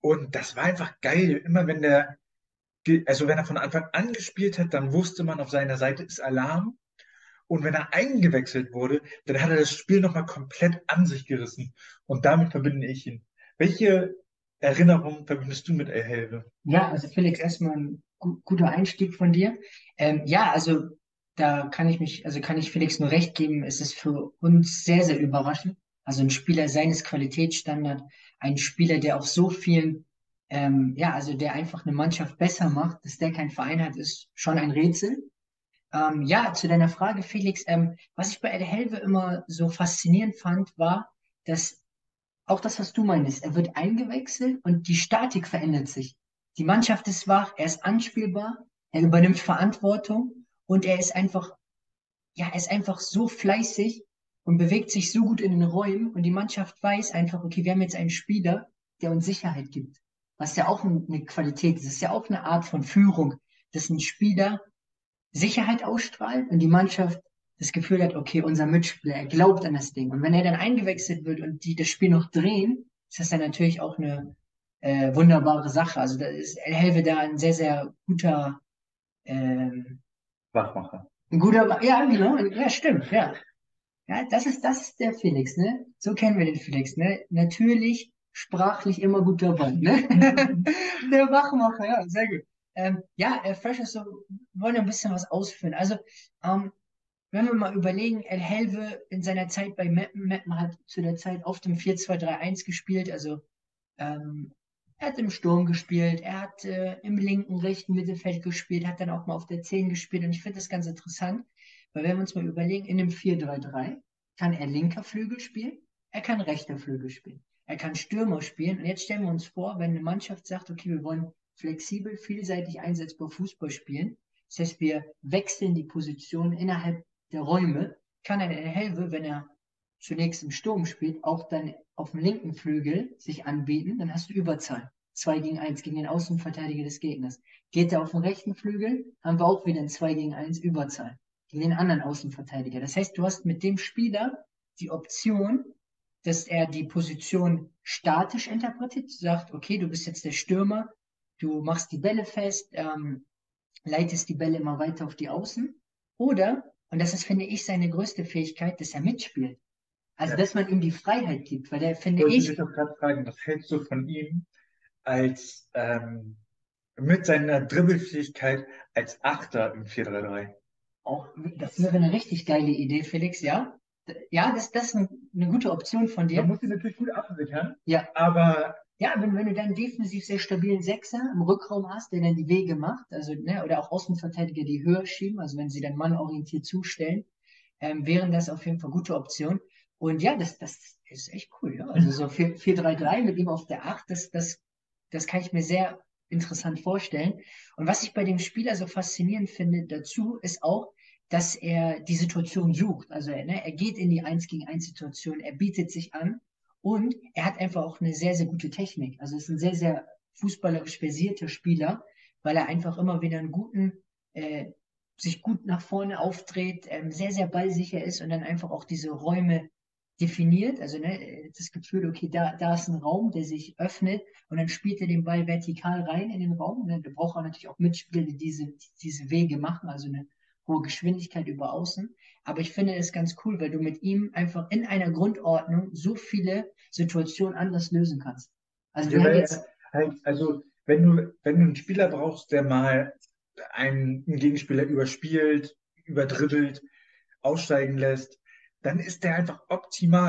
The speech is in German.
Und das war einfach geil. Immer wenn der, also wenn er von Anfang an gespielt hat, dann wusste man, auf seiner Seite ist Alarm. Und wenn er eingewechselt wurde, dann hat er das Spiel nochmal komplett an sich gerissen. Und damit verbinde ich ihn. Welche Erinnerung verbindest du mit El Helve? Ja, also Felix, erstmal ein gu guter Einstieg von dir. Ähm, ja, also da kann ich mich, also kann ich Felix nur recht geben, es ist für uns sehr, sehr überraschend. Also ein Spieler seines Qualitätsstandards, ein Spieler, der auf so vielen, ähm, ja, also der einfach eine Mannschaft besser macht, dass der keinen Verein hat, ist schon ein Rätsel. Ähm, ja, zu deiner Frage, Felix, ähm, was ich bei El Helve immer so faszinierend fand, war, dass auch das, was du meintest, er wird eingewechselt und die Statik verändert sich. Die Mannschaft ist wach, er ist anspielbar, er übernimmt Verantwortung und er ist einfach, ja, er ist einfach so fleißig und bewegt sich so gut in den Räumen und die Mannschaft weiß einfach, okay, wir haben jetzt einen Spieler, der uns Sicherheit gibt. Was ja auch eine Qualität ist, das ist ja auch eine Art von Führung, dass ein Spieler Sicherheit ausstrahlt und die Mannschaft das Gefühl hat, okay, unser Mitspieler, er glaubt an das Ding. Und wenn er dann eingewechselt wird und die das Spiel noch drehen, ist das dann natürlich auch eine äh, wunderbare Sache. Also da ist El Helve da ein sehr, sehr guter, ähm, Wachmacher. ein guter, ja, genau, ja, stimmt, ja. Ja, das ist, das ist der Felix, ne? So kennen wir den Felix, ne? Natürlich, sprachlich immer gut dabei, ne? Der Wachmacher, ja, sehr gut. Ähm, ja, äh, Fresh ist so, wir wollen ein bisschen was ausführen. Also, ähm, wenn wir mal überlegen, El Helve in seiner Zeit bei Meppen, Meppen hat zu der Zeit auf dem 4-2-3-1 gespielt, also ähm, er hat im Sturm gespielt, er hat äh, im linken, rechten Mittelfeld gespielt, hat dann auch mal auf der 10 gespielt und ich finde das ganz interessant, weil wenn wir uns mal überlegen, in dem 4-3-3 kann er linker Flügel spielen, er kann rechter Flügel spielen, er kann Stürmer spielen und jetzt stellen wir uns vor, wenn eine Mannschaft sagt, okay, wir wollen flexibel, vielseitig einsetzbar Fußball spielen, das heißt, wir wechseln die Position innerhalb der Räume, kann ein Helve, wenn er zunächst im Sturm spielt, auch dann auf dem linken Flügel sich anbieten, dann hast du Überzahl. Zwei gegen eins gegen den Außenverteidiger des Gegners. Geht er auf den rechten Flügel, haben wir auch wieder ein 2 gegen 1 Überzahl gegen den anderen Außenverteidiger. Das heißt, du hast mit dem Spieler die Option, dass er die Position statisch interpretiert, sagt, okay, du bist jetzt der Stürmer, du machst die Bälle fest, ähm, leitest die Bälle immer weiter auf die Außen. Oder, und das ist, finde ich, seine größte Fähigkeit, dass er mitspielt. Also, Ja. dass man ihm die Freiheit gibt, weil der, finde Wollte ich, dich doch gerade fragen, was hältst du von ihm als ähm, mit seiner Dribbelfähigkeit als Achter im 4-3-3? Auch, das wäre eine richtig geile Idee, Felix, ja? Ja, das, das ist ein, eine gute Option von Man dir. muss ihn natürlich gut absichern, Ja, aber ja, wenn, wenn du dann defensiv sehr stabilen Sechser im Rückraum hast, der dann die Wege macht, also, ne, oder auch Außenverteidiger, die höher schieben, also wenn sie dann mannorientiert zustellen, ähm, wären das auf jeden Fall gute Optionen. Und ja, das, das ist echt cool, ja. Also so 4-3-3 mit ihm auf der 8, das, das, das kann ich mir sehr interessant vorstellen. Und was ich bei dem Spieler so faszinierend finde dazu, ist auch, dass er die Situation sucht. Also ne, er geht in die 1 gegen 1 Situation, er bietet sich an und er hat einfach auch eine sehr, sehr gute Technik. Also ist ein sehr, sehr fußballerisch versierter Spieler, weil er einfach immer wieder einen guten, äh, sich gut nach vorne aufdreht, ähm, sehr, sehr ballsicher ist und dann einfach auch diese Räume definiert. Also ne, das Gefühl, okay, da, da ist ein Raum, der sich öffnet und dann spielt er den Ball vertikal rein in den Raum. Ne? Da braucht er natürlich auch Mitspieler, die diese, diese Wege machen, also eine hohe Geschwindigkeit über außen. Aber ich finde es ganz cool, weil du mit ihm einfach in einer Grundordnung so viele Situationen anders lösen kannst. Also Ja, jetzt, halt, also wenn du, wenn du einen Spieler brauchst, der mal einen, einen Gegenspieler überspielt, überdribbelt, aussteigen lässt, dann ist der einfach optimal.